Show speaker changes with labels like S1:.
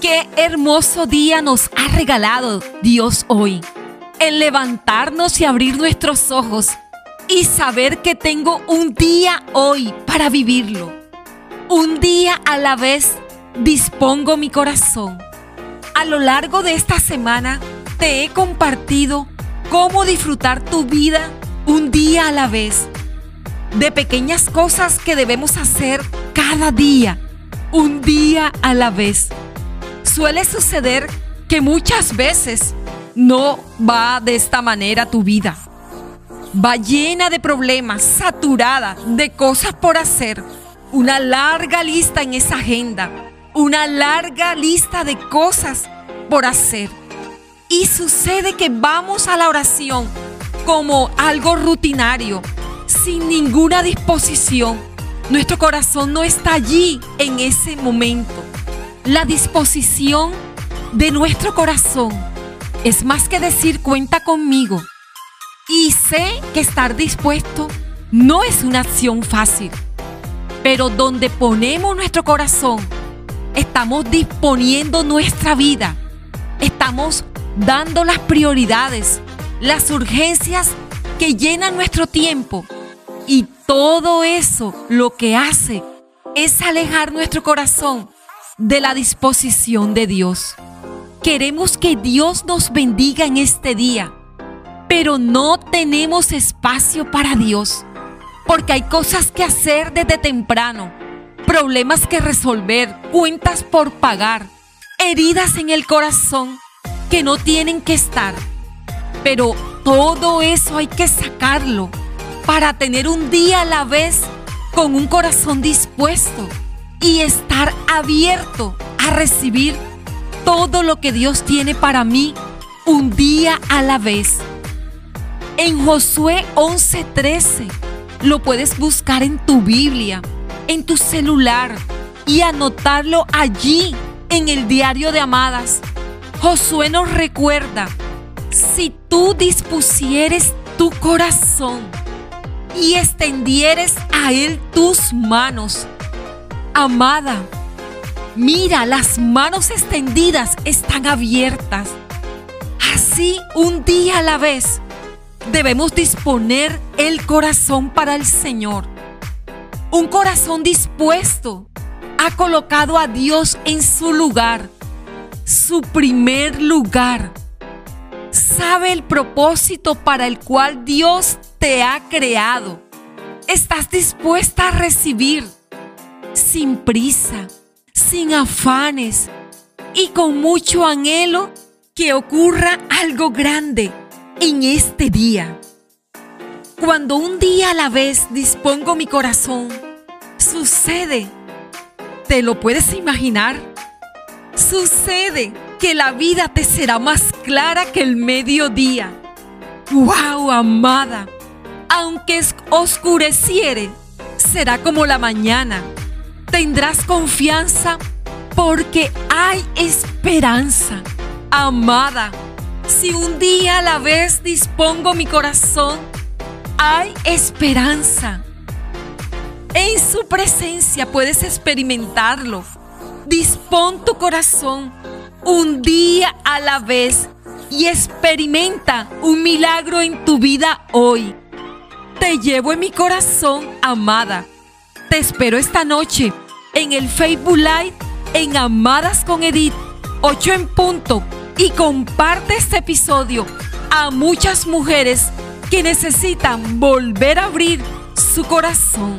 S1: Qué hermoso día nos ha regalado Dios hoy. El levantarnos y abrir nuestros ojos y saber que tengo un día hoy para vivirlo. Un día a la vez dispongo mi corazón. A lo largo de esta semana te he compartido cómo disfrutar tu vida un día a la vez. De pequeñas cosas que debemos hacer cada día, un día a la vez. Suele suceder que muchas veces no va de esta manera tu vida. Va llena de problemas, saturada de cosas por hacer. Una larga lista en esa agenda. Una larga lista de cosas por hacer. Y sucede que vamos a la oración como algo rutinario, sin ninguna disposición. Nuestro corazón no está allí en ese momento. La disposición de nuestro corazón es más que decir cuenta conmigo. Y sé que estar dispuesto no es una acción fácil, pero donde ponemos nuestro corazón, estamos disponiendo nuestra vida, estamos dando las prioridades, las urgencias que llenan nuestro tiempo. Y todo eso lo que hace es alejar nuestro corazón de la disposición de Dios. Queremos que Dios nos bendiga en este día, pero no tenemos espacio para Dios, porque hay cosas que hacer desde temprano, problemas que resolver, cuentas por pagar, heridas en el corazón que no tienen que estar. Pero todo eso hay que sacarlo para tener un día a la vez con un corazón dispuesto y estar abierto a recibir todo lo que Dios tiene para mí un día a la vez. En Josué 11:13 lo puedes buscar en tu Biblia, en tu celular y anotarlo allí en el diario de Amadas Josué nos recuerda, si tú dispusieres tu corazón y extendieres a Él tus manos, amada, mira, las manos extendidas están abiertas. Así, un día a la vez, debemos disponer el corazón para el Señor. Un corazón dispuesto ha colocado a Dios en su lugar su primer lugar. Sabe el propósito para el cual Dios te ha creado. Estás dispuesta a recibir sin prisa, sin afanes y con mucho anhelo que ocurra algo grande en este día. Cuando un día a la vez dispongo mi corazón, sucede. ¿Te lo puedes imaginar? Sucede que la vida te será más clara que el mediodía. ¡Wow, amada! Aunque oscureciere, será como la mañana. Tendrás confianza porque hay esperanza. Amada, si un día a la vez dispongo mi corazón, hay esperanza. En su presencia puedes experimentarlo Dispón tu corazón un día a la vez y experimenta un milagro en tu vida hoy. Te llevo en mi corazón, amada. Te espero esta noche en el Facebook Live en Amadas con Edith, 8 en punto, y comparte este episodio a muchas mujeres que necesitan volver a abrir su corazón.